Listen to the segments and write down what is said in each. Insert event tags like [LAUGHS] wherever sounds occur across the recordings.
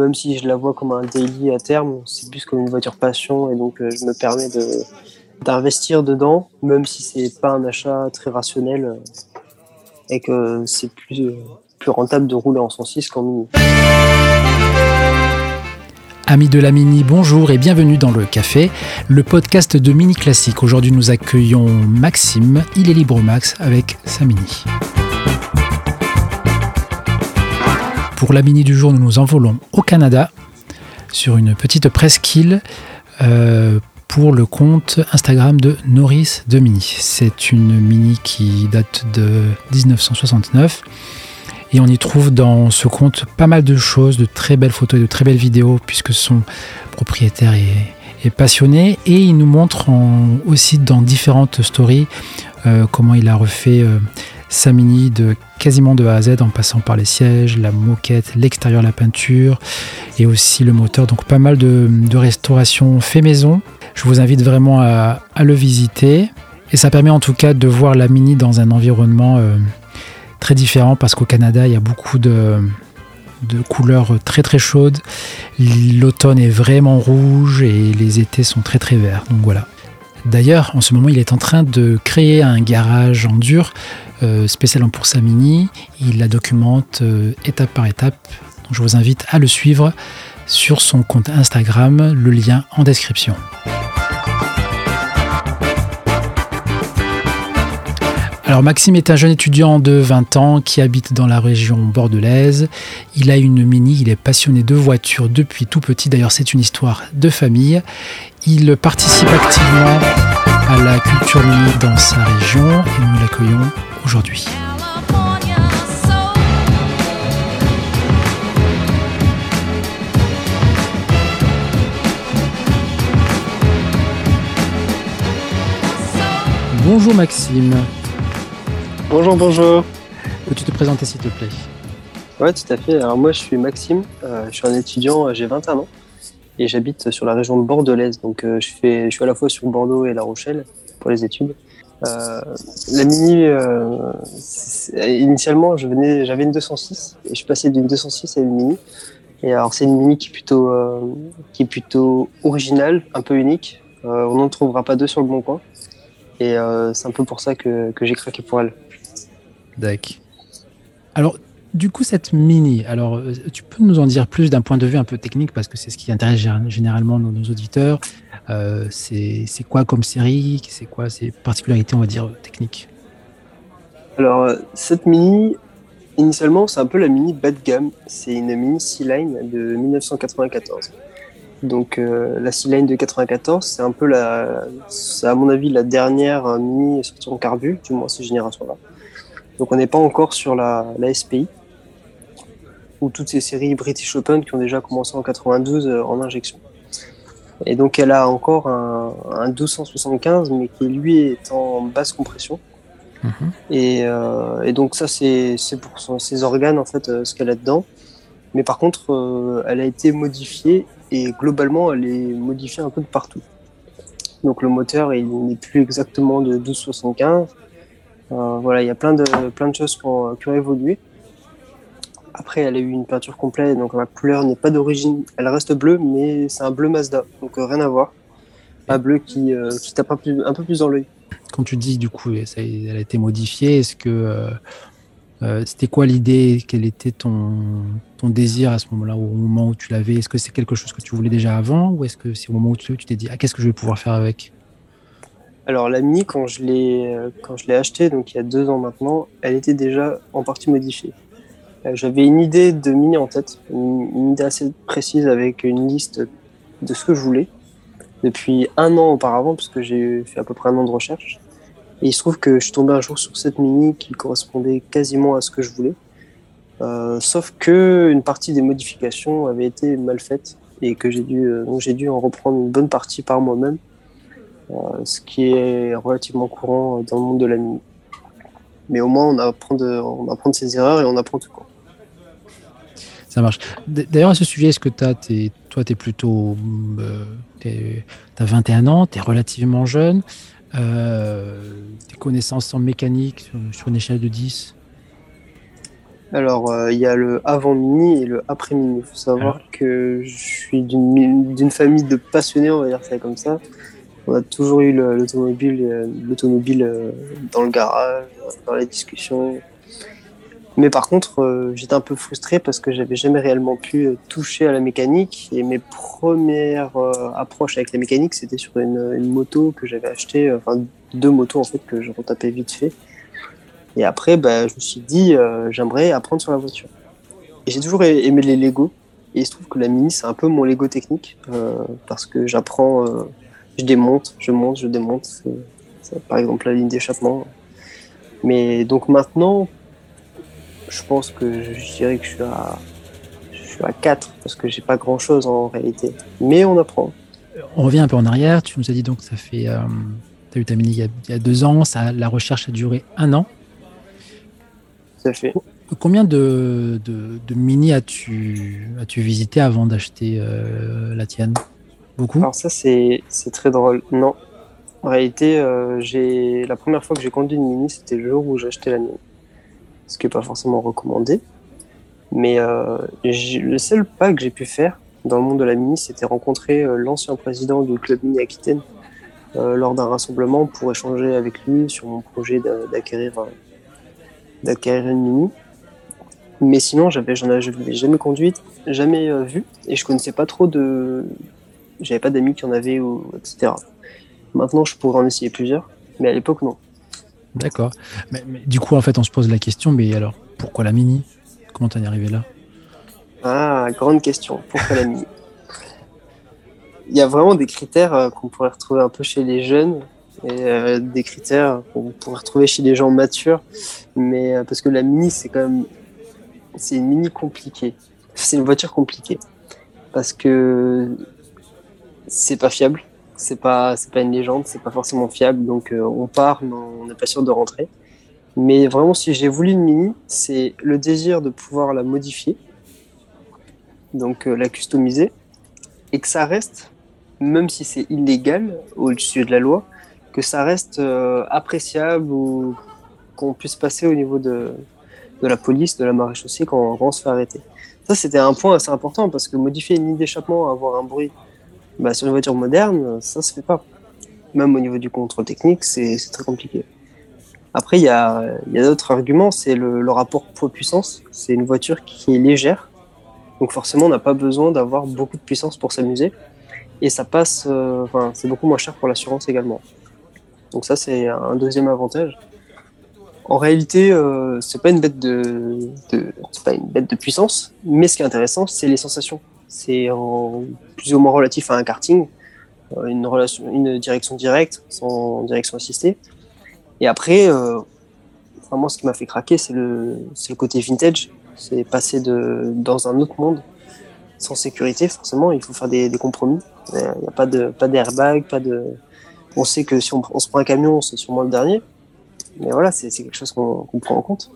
même si je la vois comme un daily à terme, c'est plus comme une voiture passion et donc je me permets d'investir dedans, même si c'est pas un achat très rationnel et que c'est plus, plus rentable de rouler en 106 qu'en mini. Amis de la Mini, bonjour et bienvenue dans le Café, le podcast de Mini Classique. Aujourd'hui, nous accueillons Maxime, il est libre max avec sa Mini. Pour la Mini du jour, nous nous envolons au Canada sur une petite presqu'île euh, pour le compte Instagram de Norris de Mini. C'est une Mini qui date de 1969 et on y trouve dans ce compte pas mal de choses, de très belles photos et de très belles vidéos, puisque son propriétaire est, passionné. Et il nous montre aussi dans différentes stories euh, comment il a refait euh, sa mini de quasiment de A à Z en passant par les sièges, la moquette, l'extérieur, la peinture et aussi le moteur. Donc pas mal de, restauration fait maison. Je vous invite vraiment à, le visiter. Et ça permet en tout cas de voir la mini dans un environnement euh, très différent parce qu'au Canada, il y a beaucoup de, couleurs très très chaudes. L'automne est vraiment rouge et les étés sont très très verts. Donc voilà. D'ailleurs, en ce moment, il est en train de créer un garage en dur euh, spécialement pour sa mini. Il la documente euh, étape par étape. Je vous invite à le suivre sur son compte Instagram, le lien en description. Alors Maxime est un jeune étudiant de 20 ans qui habite dans la région bordelaise. Il a une mini, il est passionné de voitures depuis tout petit. D'ailleurs c'est une histoire de famille. Il participe activement à la culture mini dans sa région et nous l'accueillons aujourd'hui. Bonjour Maxime. Bonjour, bonjour. Peux-tu te présenter s'il te plaît? Ouais, tout à fait. Alors moi, je suis Maxime, euh, je suis un étudiant, euh, j'ai 21 ans et j'habite sur la région de bordelaise. Donc euh, je, fais, je suis à la fois sur Bordeaux et La Rochelle pour les études. la Mini, initialement, je venais, j'avais une 206 et je passé d'une 206 à une Mini. Et alors c'est une Mini qui est plutôt, qui est plutôt originale, un peu unique. on n'en trouvera pas deux sur le bon coin. Et c'est un peu pour ça que, que j'ai craqué pour elle. D'accord. Alors, du coup, cette mini, alors, euh, tu peux nous en dire plus d'un point de vue un peu technique, parce que c'est ce qui intéresse généralement nos, auditeurs. Euh, c'est quoi comme série? C'est quoi ses particularités, on va dire, techniques? Alors, euh, cette mini, initialement, c'est un peu la mini bas de gamme. C'est une mini C-Line de 1994. Donc, la C-Line de 94, c'est un peu la, à mon avis, la dernière mini sortie en carbu, du moins ces générations-là. Donc on n'est pas encore sur la, SPI, ou toutes ces séries British Open qui ont déjà commencé en 92 euh, en injection. Et donc elle a encore un, 1275, mais qui lui est en basse compression. Mhm. Euh, et, donc ça c'est pour ses organes en fait euh, ce qu'elle a dedans. Mais par contre elle a été modifiée et globalement elle est modifiée un peu de partout. Donc le moteur il n'est plus exactement de 1275, euh, voilà, il y a plein de, plein de choses qui ont, évolué. Après, elle a eu une peinture complète, donc la couleur n'est pas d'origine. Elle reste bleue, mais c'est un bleu Mazda, donc euh, rien à voir. Un bleu qui, euh, qui tape un peu, un peu plus dans l'œil. Quand tu dis, du coup, ça, elle a été modifiée, est-ce que c'était quoi l'idée? Quel était ton, ton désir à ce moment-là, au moment où tu l'avais? Est-ce que c'est quelque chose que tu voulais déjà avant, ou est-ce que c'est au moment où tu t'es dit, ah, qu'est-ce que je vais pouvoir faire avec? Alors la Mini, quand je l'ai quand je l'ai achetée, donc il y a deux ans maintenant, elle était déjà en partie modifiée. Euh, j'avais une idée de Mini en tête, une, idée assez précise avec une liste de ce que je voulais depuis un an auparavant, puisque j'ai fait à peu près un an de recherche. Et il se trouve que je suis tombé un jour sur cette Mini qui correspondait quasiment à ce que je voulais. Euh, sauf que une partie des modifications avait été mal faite et que j'ai dû, euh, donc j'ai dû en reprendre une bonne partie par moi-même euh, ce qui est relativement courant dans le monde de la mine. Mais au moins, on apprend de, on apprend de ses erreurs et on apprend tout. Quoi. Ça marche. D'ailleurs, à ce sujet, est-ce que as, es, toi, tu es plutôt. Euh, tu as 21 ans, tu es relativement jeune. Euh, tes connaissances en mécanique sur, une échelle de 10 Alors, euh, il y a le avant mini et le après mini. Il faut savoir que je suis d'une famille de passionnés, on va dire ça comme ça. On a toujours eu l'automobile, l'automobile dans le garage, dans les discussions. Mais par contre, euh, j'étais un peu frustré parce que j'avais jamais réellement pu euh, toucher à la mécanique. Et mes premières euh, approches avec la mécanique, c'était sur une, moto que j'avais achetée, enfin deux motos en fait que je retapais vite fait. Et après, bah, je me suis dit, j'aimerais apprendre sur la voiture. Et j'ai toujours aimé les Lego. Et il se trouve que la Mini, c'est un peu mon Lego technique parce que j'apprends, je démonte, je monte, je démonte. par exemple la ligne d'échappement. Mais donc maintenant, je pense que je dirais que je suis à, je suis à 4 parce que j'ai pas grand chose en réalité. Mais on apprend. On revient un peu en arrière. Tu nous as dit donc que ça fait. Euh, tu as eu ta mini il y, a, deux ans. Ça, la recherche a duré un an. Ça fait. Combien de, de, mini as-tu as -tu visité avant d'acheter euh, la tienne? Beaucoup? Alors, ça, c'est très drôle. Non. En réalité, euh, j'ai la première fois que j'ai conduit une mini, c'était le jour où j'ai acheté la mienne ce qui n'est pas forcément recommandé. Mais euh, le seul pas que j'ai pu faire dans le monde de la mini, c'était rencontrer euh, l'ancien président du club mini Aquitaine euh, lors d'un rassemblement pour échanger avec lui sur mon projet d'acquérir une mini. Mais sinon, j'avais, j'en avais jamais conduite, jamais vu, et je connaissais pas trop de, j'avais pas d'amis qui en avaient ou etc. Maintenant, je pourrais en essayer plusieurs, mais à l'époque, non. D'accord. Mais, du coup, en fait, on se pose la question, mais alors, pourquoi la Mini? Comment t'en es arrivé là? Ah, grande question. Pourquoi la Mini? Il y a vraiment des critères euh, qu'on pourrait retrouver un peu chez les jeunes et euh, des critères qu'on pourrait retrouver chez les gens matures. Mais euh, parce que la Mini, c'est quand même, c'est une Mini compliquée. C'est une voiture compliquée parce que c'est pas fiable c'est pas c'est pas une légende, c'est pas forcément fiable, donc euh, on part, mais on n'est pas sûr de rentrer. Mais vraiment, si j'ai voulu une mini, c'est le désir de pouvoir la modifier, donc euh, la customiser, et que ça reste, même si c'est illégal au-dessus de la loi, que ça reste euh, appréciable ou qu'on puisse passer au niveau de, de la police, de la maréchaussée quand on se fait arrêter. Ça, c'était un point assez important parce que modifier une ligne d'échappement, avoir un bruit bah, sur une voiture moderne, ça se fait pas. Même au niveau du contrôle technique, c'est très compliqué. Après, il y a, d'autres arguments, c'est le, rapport poids-puissance. C'est une voiture qui est légère, donc forcément, on n'a pas besoin d'avoir beaucoup de puissance pour s'amuser. Et ça passe, euh, c'est beaucoup moins cher pour l'assurance également. Donc ça, c'est un deuxième avantage. En réalité, euh, c'est pas une bête de puissance, mais ce qui est intéressant, c'est les sensations c'est plus ou moins relatif à un karting, euh, une, direction directe sans direction assistée. Et après, euh, vraiment, ce qui m'a fait craquer, c'est le, le côté vintage. C'est passer de, dans un autre monde sans sécurité, forcément, il faut faire des, compromis. Il n'y a pas de pas d'airbag, pas de. On sait que si on, se prend un camion, c'est sûrement le dernier. Mais voilà, c'est quelque chose qu'on prend en compte.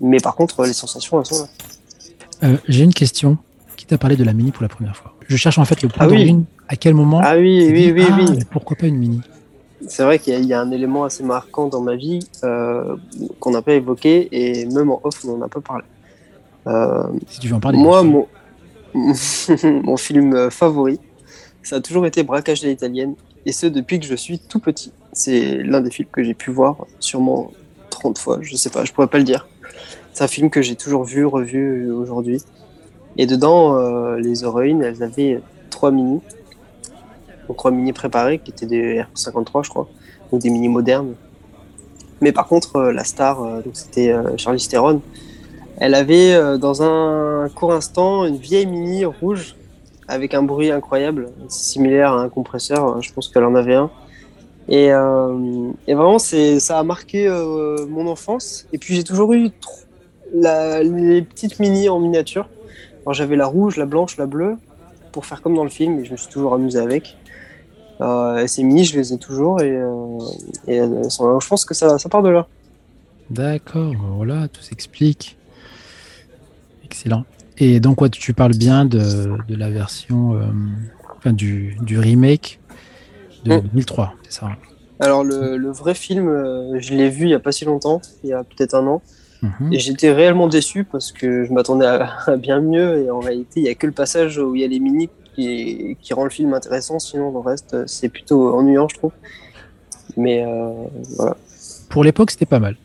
Mais par contre, les sensations, elles sont là. Euh, j'ai une question qui t'a parlé de la Mini pour la première fois Je cherche en fait le point ah À quel moment Ah oui, oui, oui, ah, oui. Pourquoi pas une Mini? C'est vrai qu'il y, a un élément assez marquant dans ma vie euh, qu'on n'a pas évoqué et même en off, on n'en a pas parlé. Euh, si tu veux en parler. Moi, mon, [LAUGHS] mon film favori, ça a toujours été Braquage de l'italienne et ce depuis que je suis tout petit. C'est l'un des films que j'ai pu voir sûrement 30 fois, je sais pas, je pourrais pas le dire. C'est un film que j'ai toujours vu, revu aujourd'hui. Et dedans, euh, les héroïnes, elles avaient trois mini. Donc trois mini préparés qui étaient des R53, je crois. Donc des mini modernes. Mais par contre, euh, la star, euh, donc c'était Charlie Theron, elle avait dans un court instant une vieille mini rouge avec un bruit incroyable, similaire à un compresseur. Je pense qu'elle en avait un. Et, et vraiment, ça a marqué mon enfance. Et puis j'ai toujours eu les petites mini en miniature j'avais la rouge, la blanche, la bleue, pour faire comme dans le film, et je me suis toujours amusé avec. Euh, ces mini, je les ai toujours, et, euh, euh, je pense que ça, ça part de là. D'accord, voilà, tout s'explique. Excellent. Et donc, quoi, tu parles bien de, de la version, enfin, du, du, remake de 2003, mm. c'est ça Alors, le, le, vrai film, je l'ai vu il n'y a pas si longtemps, il y a peut-être un an. Mhm. Et j'étais réellement déçu parce que je m'attendais à, [LAUGHS] bien mieux. Et en réalité, il n'y a que le passage où il y a les mini qui, qui rend le film intéressant. Sinon, le reste, c'est plutôt ennuyant, je trouve. Mais euh, voilà. Pour l'époque, c'était pas mal.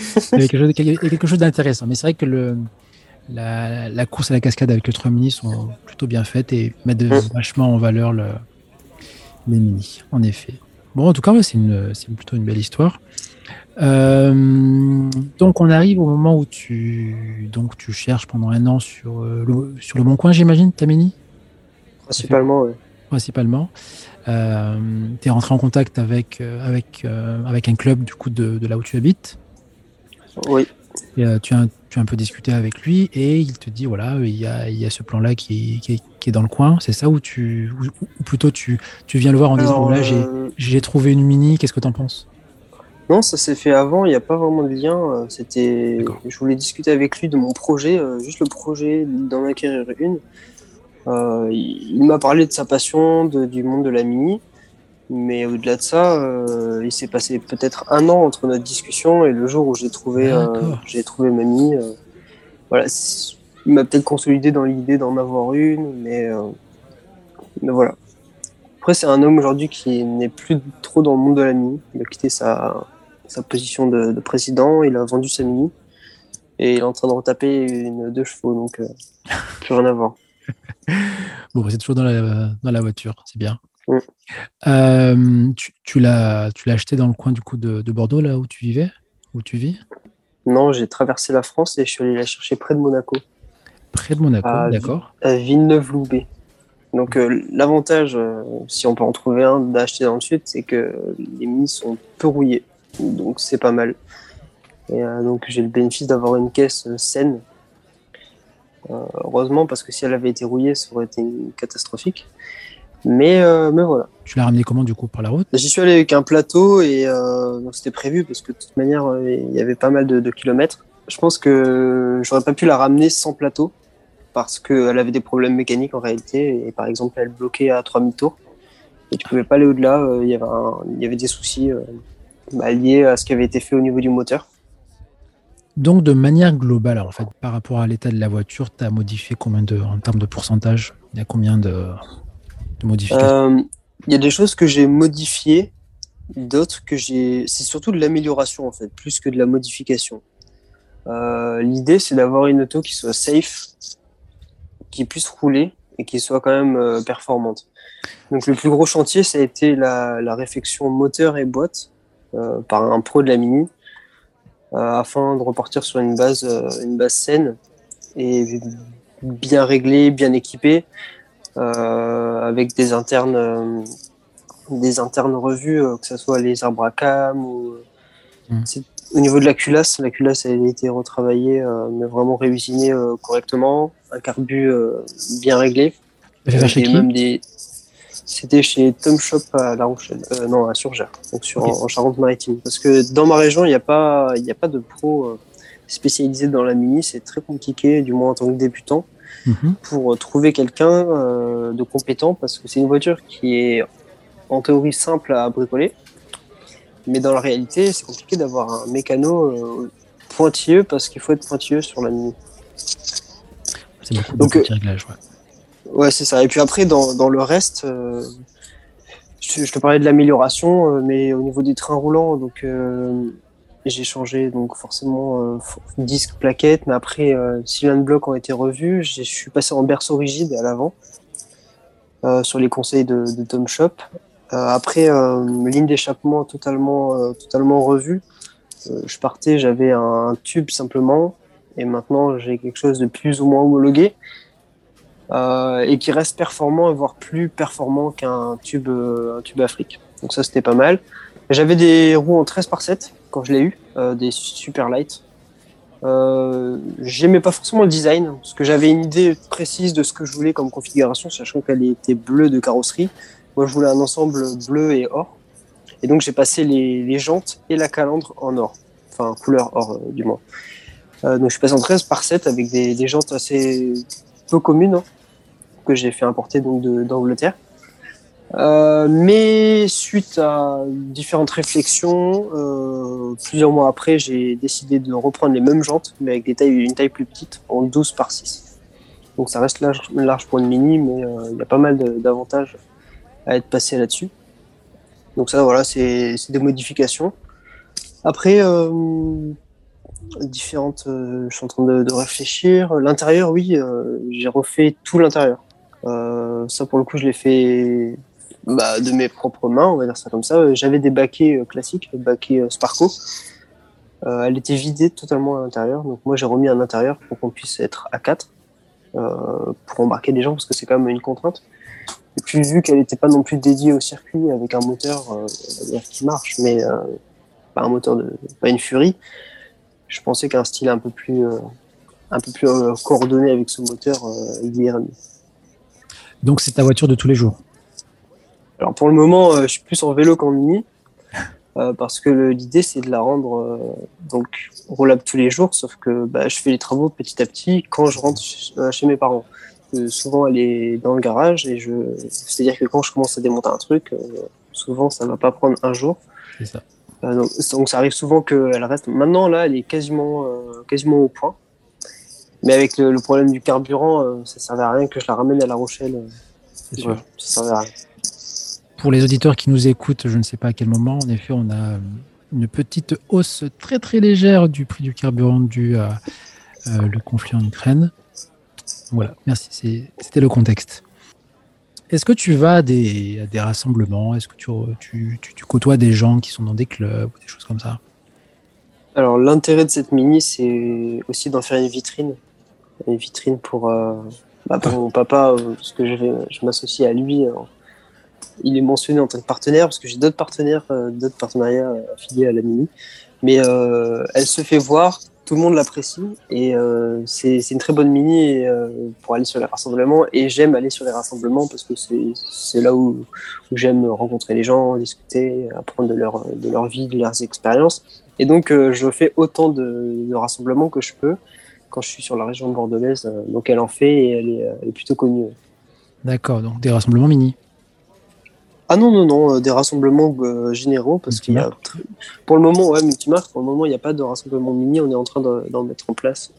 [LAUGHS] il y avait quelque chose, d'intéressant. Mais c'est vrai que le, la, course à la cascade avec le 3 mini sont plutôt bien faites et mettent mm. vachement en valeur le, les mini, en effet. Bon, en tout cas, c'est plutôt une belle histoire. Euh, donc, on arrive au moment où tu, donc, tu cherches pendant un an sur, euh, le, sur le Bon Coin, j'imagine, ta mini Principalement, oui. Principalement. Euh, tu es rentré en contact avec, avec, avec un club du coup de, de là où tu habites? Oui. Et, tu, as, tu as un peu discuté avec lui et il te dit voilà, il y a, il y a ce plan-là qui, qui, qui, est dans le coin. C'est ça où tu. Ou, plutôt tu, tu viens le voir en disant voilà, j'ai trouvé une mini, qu'est-ce que tu en penses? Non, ça s'est fait avant, il n'y a pas vraiment de lien. Euh, c'était, je voulais discuter avec lui de mon projet, euh, juste le projet d'en acquérir une. Euh, il m'a parlé de sa passion, du monde de la mini, mais au-delà de ça, il s'est passé peut-être un an entre notre discussion et le jour où j'ai trouvé, j'ai trouvé ma mini. voilà, il m'a peut-être consolidé dans l'idée d'en avoir une, mais, mais voilà. Après, c'est un homme aujourd'hui qui n'est plus trop dans le monde de la mini. Il a quitté sa, sa position de, président, il a vendu sa mini et il est en train de retaper une deux chevaux, donc euh, plus rien à voir. [LAUGHS] bon, c'est toujours dans la, dans la voiture, c'est bien. Euh, tu, tu l'as acheté dans le coin du coup de, Bordeaux, là où tu vivais Où tu vis? Non, j'ai traversé la France et je suis allé la chercher près de Monaco. Près de Monaco, d'accord. À Villeneuve-Loubet. Donc euh, l'avantage, si on peut en trouver un d'acheter dans le sud, c'est que les minis sont peu rouillées donc c'est pas mal. Et euh, donc j'ai le bénéfice d'avoir une caisse saine. Euh, heureusement, parce que si elle avait été rouillée, ça aurait été catastrophique. Mais, euh, mais voilà. Tu l'as ramené comment du coup par la route? J'y suis allé avec un plateau et c'était prévu parce que de toute manière il y avait pas mal de, kilomètres. Je pense que j'aurais pas pu la ramener sans plateau parce qu'elle avait des problèmes mécaniques en réalité et par exemple elle bloquait à 3000 tours et tu pouvais pas aller au-delà. Il y avait il y avait des soucis bah, lié à ce qui avait été fait au niveau du moteur. Donc, de manière globale, en fait, par rapport à l'état de la voiture, tu as modifié combien de, en termes de pourcentage? Il y a combien de, modifications euh, Il y a des choses que j'ai modifiées, d'autres que j'ai. C'est surtout de l'amélioration, en fait, plus que de la modification. Euh, l'idée, c'est d'avoir une auto qui soit safe, qui puisse rouler et qui soit quand même euh, performante. Donc, le plus gros chantier, ça a été la, réflexion moteur et boîte par un pro de la Mini afin de repartir sur une base, une base saine et bien réglée, bien équipée, avec des internes, des internes revus, que ce soit les arbres à cam ou mmh. au niveau de la culasse, la culasse a été retravaillée, mais vraiment réusinée correctement, un carbu bien réglé. Et même des, c'était chez Tom Shop à La Rochelle, euh, non à Surgères, donc sur, en, Charente-Maritime. Parce que dans ma région, il n'y a pas, il a pas de pro euh, spécialisé dans la mini. C'est très compliqué, du moins en tant que débutant, mhm. pour trouver quelqu'un euh, de compétent, parce que c'est une voiture qui est en théorie simple à bricoler, mais dans la réalité, c'est compliqué d'avoir un mécano pointilleux parce qu'il faut être pointilleux sur la mini. C'est beaucoup de petits réglages, ouais. Ouais, c'est ça. Et puis après, dans, dans le reste, euh, je, te parlais de l'amélioration, euh, mais au niveau des trains roulants, donc euh, j'ai changé donc forcément disque, plaquette, mais après, cylindre bloc ont été revus. Je suis passé en berceau rigide à l'avant sur les conseils de, de Tom Shop. après, ligne d'échappement totalement, totalement revue. je partais, j'avais un tube simplement, et maintenant j'ai quelque chose de plus ou moins homologué. Euh, et qui reste performant, voire plus performant qu'un tube, euh, un tube Afrique. Donc ça, c'était pas mal. J'avais des roues en 13 par 7 quand je l'ai eu, euh, des super light. Euh, J'aimais pas forcément le design, parce que j'avais une idée précise de ce que je voulais comme configuration, sachant qu'elle était bleue de carrosserie. Moi, je voulais un ensemble bleu et or. Et donc, j'ai passé les, jantes et la calandre en or. Enfin, couleur or, du moins. donc, je suis passé en 13 par 7 avec des, jantes assez peu communes. Hein que j'ai fait importer d'Angleterre. Euh, mais suite à différentes réflexions, euh, plusieurs mois après, j'ai décidé de reprendre les mêmes jantes, mais avec des tailles, une taille plus petite, en 12 par 6. Donc ça reste large, large pour une mini, mais il y a pas mal d'avantages à être passé là-dessus. Donc ça, voilà, c'est des modifications. Après, différentes. Euh, je suis en train de, réfléchir. L'intérieur, oui, euh, j'ai refait tout l'intérieur. Euh, ça, pour le coup, je l'ai fait bah, de mes propres mains, on va dire ça comme ça. J'avais des baquets classiques, baquets Sparco. elle était vidée totalement à l'intérieur. Donc moi, j'ai remis un intérieur pour qu'on puisse être à 4 pour embarquer des gens parce que c'est quand même une contrainte. Et puis vu qu'elle n'était pas non plus dédiée au circuit avec un moteur qui marche, mais pas un moteur de, pas une Fury, je pensais qu'un style un peu plus, euh, un peu plus euh, coordonné avec ce moteur euh, irait Donc c'est ta voiture de tous les jours? Alors pour le moment, je suis plus en vélo qu'en mini. parce que l'idée c'est de la rendre donc roulable tous les jours, sauf que bah, je fais les travaux petit à petit quand je rentre chez mes parents. souvent elle est dans le garage et je, c'est-à-dire que quand je commence à démonter un truc, souvent ça va pas prendre un jour. C'est ça. Euh, donc, ça arrive souvent qu'elle reste. Maintenant, là, elle est quasiment, euh, quasiment au point. Mais avec le, problème du carburant, euh, ça ne servait à rien que je la ramène à La Rochelle. C'est sûr. ça servait à rien. Pour les auditeurs qui nous écoutent, je ne sais pas à quel moment, en effet, on a une petite hausse très très légère du prix du carburant dû à le conflit en Ukraine. Voilà, merci, c'était le contexte. Est-ce que tu vas à des, rassemblements? Est-ce que tu, côtoies des gens qui sont dans des clubs ou des choses comme ça? Alors, l'intérêt de cette mini, c'est aussi d'en faire une vitrine. Une vitrine pour, euh, bah, mon papa, euh, parce que je, m'associe à lui. Il est mentionné en tant que partenaire, parce que j'ai d'autres partenaires, euh, d'autres partenariats affiliés à la mini. Mais elle se fait voir tout le monde l'apprécie et euh, c'est une très bonne mini euh, pour aller sur les rassemblements et j'aime aller sur les rassemblements parce que c'est là où, j'aime rencontrer les gens, discuter, apprendre de leur, de leur vie, de leurs expériences et donc euh, je fais autant de, rassemblements que je peux quand je suis sur la région de bordelaise donc elle en fait et elle est plutôt connue. D'accord, donc des rassemblements mini. Ah non, non, non, euh, des rassemblements euh, généraux, parce qu'il y a. Pour le moment, ouais, multimarque, pour le moment, il n'y a pas de rassemblement mini, on est en train d'en mettre en place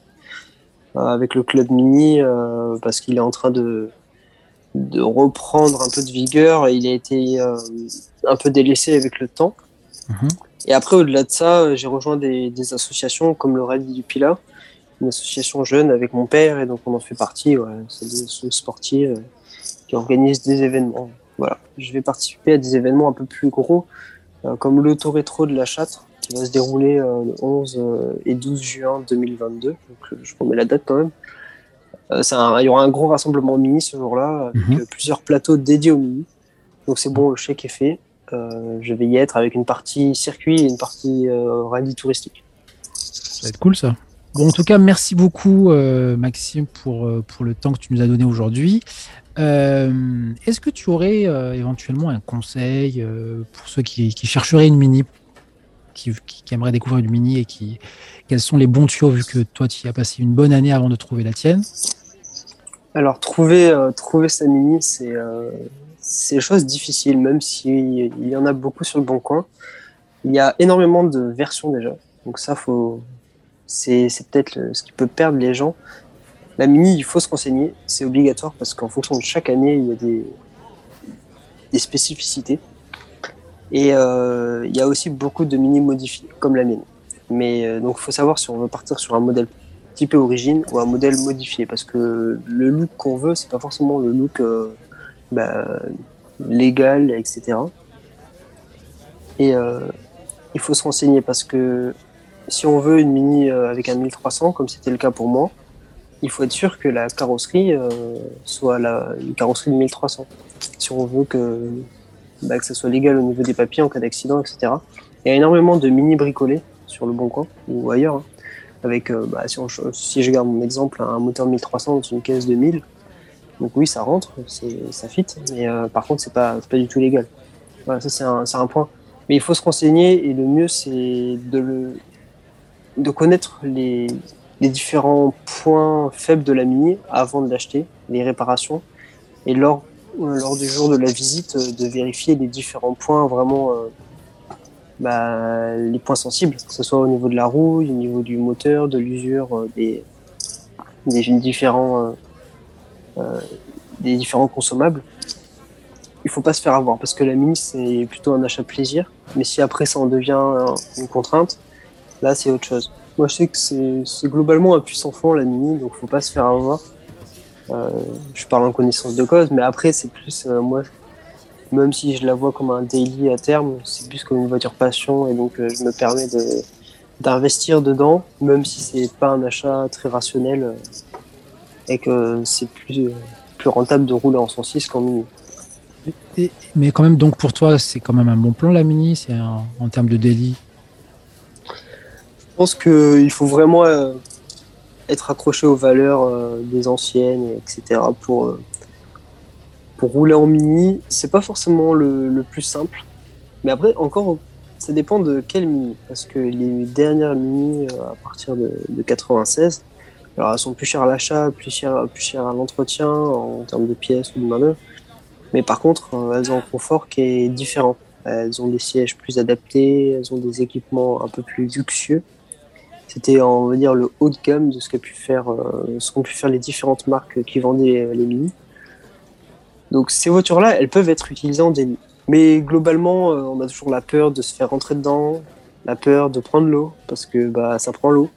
euh, avec le club mini, parce qu'il est en train de, de reprendre un peu de vigueur et il a été un peu délaissé avec le temps. Mhm. Et après, au-delà de ça, j'ai rejoint des, des, associations comme le Rallye du Pilat, une association jeune avec mon père, et donc on en fait partie. Ouais, C'est des sportifs qui organisent des événements voilà, je vais participer à des événements un peu plus gros, euh, comme l'auto rétro de la Châtre, qui va se dérouler euh, le 11 euh, et 12 juin 2022. Donc, je remets la date quand même. il y aura un gros rassemblement mini ce jour-là, avec mhm. plusieurs plateaux dédiés au mini. Donc c'est bon, le chèque est fait. je vais y être avec une partie circuit et une partie rallye touristique. Ça va être cool ça. Bon, en tout cas, merci beaucoup, Maxime, pour, pour le temps que tu nous as donné aujourd'hui. Euh, est-ce que tu aurais euh, éventuellement un conseil euh, pour ceux qui, chercheraient une mini, qui, aimeraient découvrir une mini et qui quels sont les bons tuyaux vu que toi tu as passé une bonne année avant de trouver la tienne? Alors trouver trouver sa mini c'est c'est chose difficile même s'il y en a beaucoup sur le bon coin. Il y a énormément de versions déjà. Donc ça faut c'est peut-être ce qui peut perdre les gens la mini, il faut se renseigner, c'est obligatoire parce qu'en fonction de chaque année, il y a des, spécificités. Et euh, il y a aussi beaucoup de mini modifiés, comme la mienne. Mais euh, donc, il faut savoir si on veut partir sur un modèle typé origine ou un modèle modifié, parce que le look qu'on veut, c'est pas forcément le look euh, bah, légal, etc. Et il faut se renseigner parce que si on veut une mini avec un 1300, comme c'était le cas pour moi, il faut être sûr que la carrosserie euh, soit la, une carrosserie de 1300. Si on veut que, bah, que ça soit légal au niveau des papiers en cas d'accident, etc. Il y a énormément de mini bricolés sur le Bon Coin ou ailleurs. Hein, avec, euh, bah, si, je garde mon exemple, un moteur 1300 dans une caisse de 1000. Donc oui, ça rentre, ça fit, mais euh, par contre, c'est pas, pas du tout légal. Voilà, ça c'est un, un, point. Mais il faut se renseigner et le mieux, c'est de, de connaître les, les différents points faibles de la Mini avant de l'acheter, les réparations. Et lors du jour de la visite, de vérifier les différents points vraiment bah, les points sensibles, que ce soit au niveau de la roue, au niveau du moteur, de l'usure, des, des, différents, des différents consommables. Il faut pas se faire avoir parce que la mini c'est plutôt un achat plaisir, mais si après ça en devient une contrainte, là c'est autre chose. Moi je sais que c'est globalement un puissant fond la mini, donc faut pas se faire avoir. Euh, je parle en connaissance de cause, mais après c'est plus euh, moi, même si je la vois comme un daily à terme, c'est plus comme une voiture passion et donc euh, je me permets d'investir dedans, même si c'est pas un achat très rationnel et que c'est plus plus rentable de rouler en 106 qu'en mini. mais quand même, donc pour toi, c'est quand même un bon plan la Mini, c'est en termes de daily? Je pense qu'il faut vraiment euh, être accroché aux valeurs euh, des anciennes, etc. pour euh, pour rouler en Mini. C'est pas forcément le, plus simple, mais après encore, ça dépend de quelle Mini, parce que les dernières Mini à partir de, de 96 alors elles sont plus chères à l'achat, plus chères, plus chères à l'entretien en termes de pièces ou de main Mais par contre, elles ont un confort qui est différent. Elles ont des sièges plus adaptés, elles ont des équipements un peu plus luxueux. C'était, on va dire, le haut de gamme de ce qu'ont pu faire, euh, ce qu'ont pu faire les différentes marques qui vendaient les Mini. Donc ces voitures-là, elles peuvent être utilisées en déni. Mais globalement, euh, on a toujours la peur de se faire rentrer dedans, la peur de prendre l'eau, parce que bah, ça prend l'eau.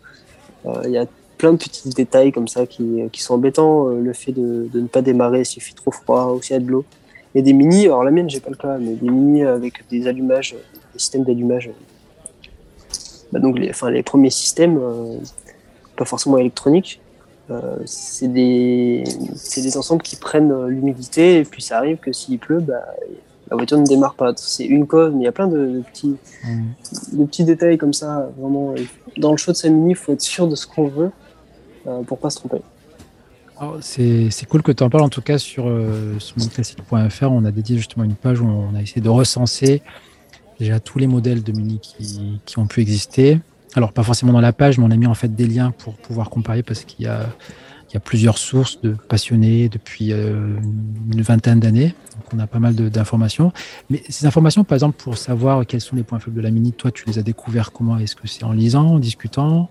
Il y a plein de petits détails comme ça qui, qui sont embêtants. Euh, le fait de, de, ne pas démarrer s'il fait trop froid ou s'il y a de l'eau. Il y a des mini, alors la mienne, j'ai pas le cas, mais des mini avec des allumages, des systèmes d'allumage. Bah donc les, enfin, les premiers systèmes, euh, pas forcément électroniques, euh, c'est des, des ensembles qui prennent l'humidité et puis ça arrive que s'il pleut, bah, la voiture ne démarre pas. C'est une cause, mais il y a plein de, petits, mmh. de petits détails comme ça. Vraiment, dans le show de sa mini, il faut être sûr de ce qu'on veut. Euh, pour pas se tromper. C'est cool que tu en parles en tout cas sur, euh, sur On a dédié justement une page où on a essayé de recenser déjà tous les modèles de Mini qui, ont pu exister. Alors pas forcément dans la page, mais on a mis en fait des liens pour pouvoir comparer parce qu'il y a, il y a plusieurs sources de passionnés depuis euh, une vingtaine d'années. Donc on a pas mal d'informations. Mais ces informations, par exemple, pour savoir quels sont les points faibles de la Mini, toi tu les as découverts comment? Est-ce que c'est en lisant, en discutant?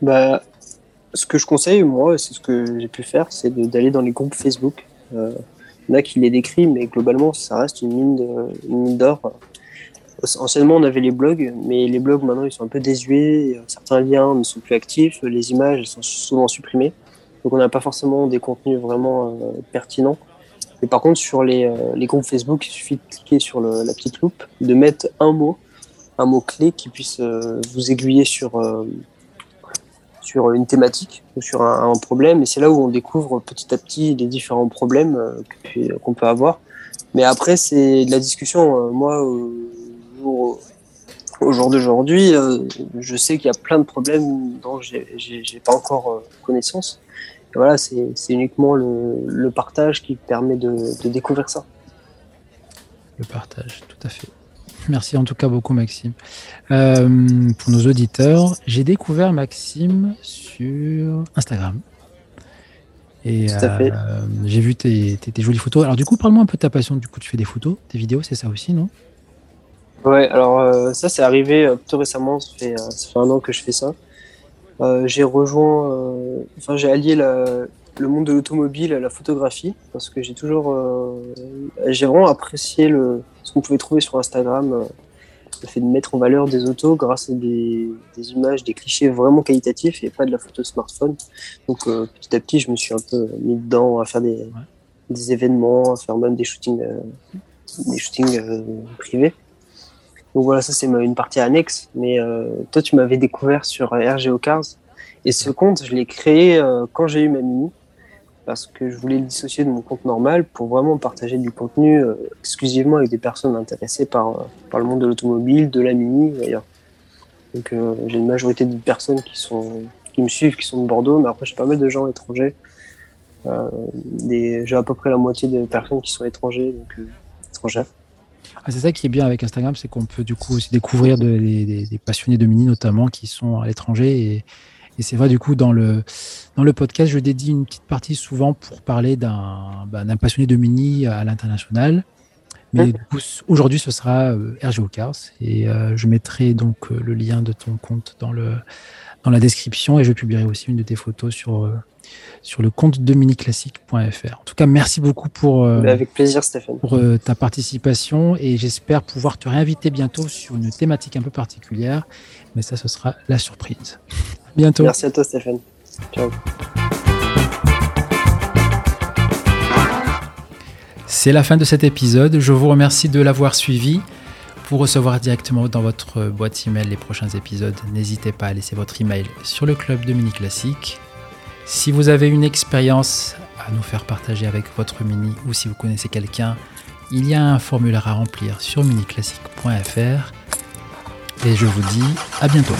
Bah, ce que je conseille, moi, c'est ce que j'ai pu faire, c'est d'aller dans les groupes Facebook. Euh, il y en a qui les décrit, mais globalement, ça reste une mine d'or. Anciennement, on avait les blogs, mais les blogs maintenant, ils sont un peu désuets. Certains liens ne sont plus actifs, les images sont souvent supprimées. Donc, on n'a pas forcément des contenus vraiment euh, pertinents. Mais par contre, sur les, euh, les, groupes Facebook, il suffit de cliquer sur la petite loupe, de mettre un mot, un mot clé qui puisse euh, vous aiguiller sur sur une thématique ou sur un, problème. Et c'est là où on découvre petit à petit les différents problèmes qu'on peut avoir. Mais après, c'est de la discussion. Euh, au jour, d'aujourd'hui, euh, je sais qu'il y a plein de problèmes dont j'ai pas encore connaissance. Et voilà, c'est uniquement le, partage qui permet de découvrir ça. Le partage, tout à fait. Merci en tout cas beaucoup, Maxime. Euh, pour nos auditeurs, j'ai découvert Maxime sur Instagram. Et euh, j'ai vu tes, jolies photos. Alors, du coup, parle-moi un peu de ta passion. Du coup, tu fais des photos, des vidéos, c'est ça aussi, non? Ouais, alors euh, ça, c'est arrivé plutôt récemment. Ça fait, ça fait, un an que je fais ça. j'ai rejoint, enfin, j'ai allié le monde de l'automobile à la photographie parce que j'ai toujours, j'ai vraiment apprécié le, ce qu'on pouvait trouver sur Instagram, euh, le fait de mettre en valeur des autos grâce à des, images, des clichés vraiment qualitatifs et pas de la photo smartphone. Donc euh, petit à petit, je me suis un peu mis dedans à faire des, événements, à faire même des shootings, euh, des shootings privés. Donc voilà, ça c'est une partie annexe. Mais toi, tu m'avais découvert sur RGO Cars. Et ce compte, je l'ai créé quand j'ai eu ma Mini parce que je voulais le dissocier de mon compte normal pour vraiment partager du contenu euh, exclusivement avec des personnes intéressées par, euh, par le monde de l'automobile, de la mini d'ailleurs. Donc euh, j'ai une majorité de personnes qui, sont, qui me suivent, qui sont de Bordeaux, mais après j'ai pas mal de gens étrangers. j'ai à peu près la moitié des personnes qui sont étrangers, donc étrangères. Ah, c'est ça qui est bien avec Instagram, c'est qu'on peut du coup aussi découvrir des, des, passionnés de mini notamment qui sont à l'étranger et Et c'est vrai, du coup, dans le, dans le podcast, je dédie une petite partie souvent pour parler d'un bah, passionné de mini à l'international. Mais aujourd'hui, ce sera euh, RGO Cars. Et euh, je mettrai donc euh, le lien de ton compte dans, le, dans la description. Et je publierai aussi une de tes photos sur, sur le compte miniclassique.fr. En tout cas, merci beaucoup pour, Avec plaisir, Stéphane. pour ta participation. Et j'espère pouvoir te réinviter bientôt sur une thématique un peu particulière. Mais ça, ce sera la surprise. bientôt. Merci à toi, Stéphane. Ciao. C'est la fin de cet épisode. Je vous remercie de l'avoir suivi. Pour recevoir directement dans votre boîte email les prochains épisodes, n'hésitez pas à laisser votre email sur le club de Mini Classique. Si vous avez une expérience à nous faire partager avec votre Mini ou si vous connaissez quelqu'un, il y a un formulaire à remplir sur miniclassique.fr. Et je vous dis à bientôt.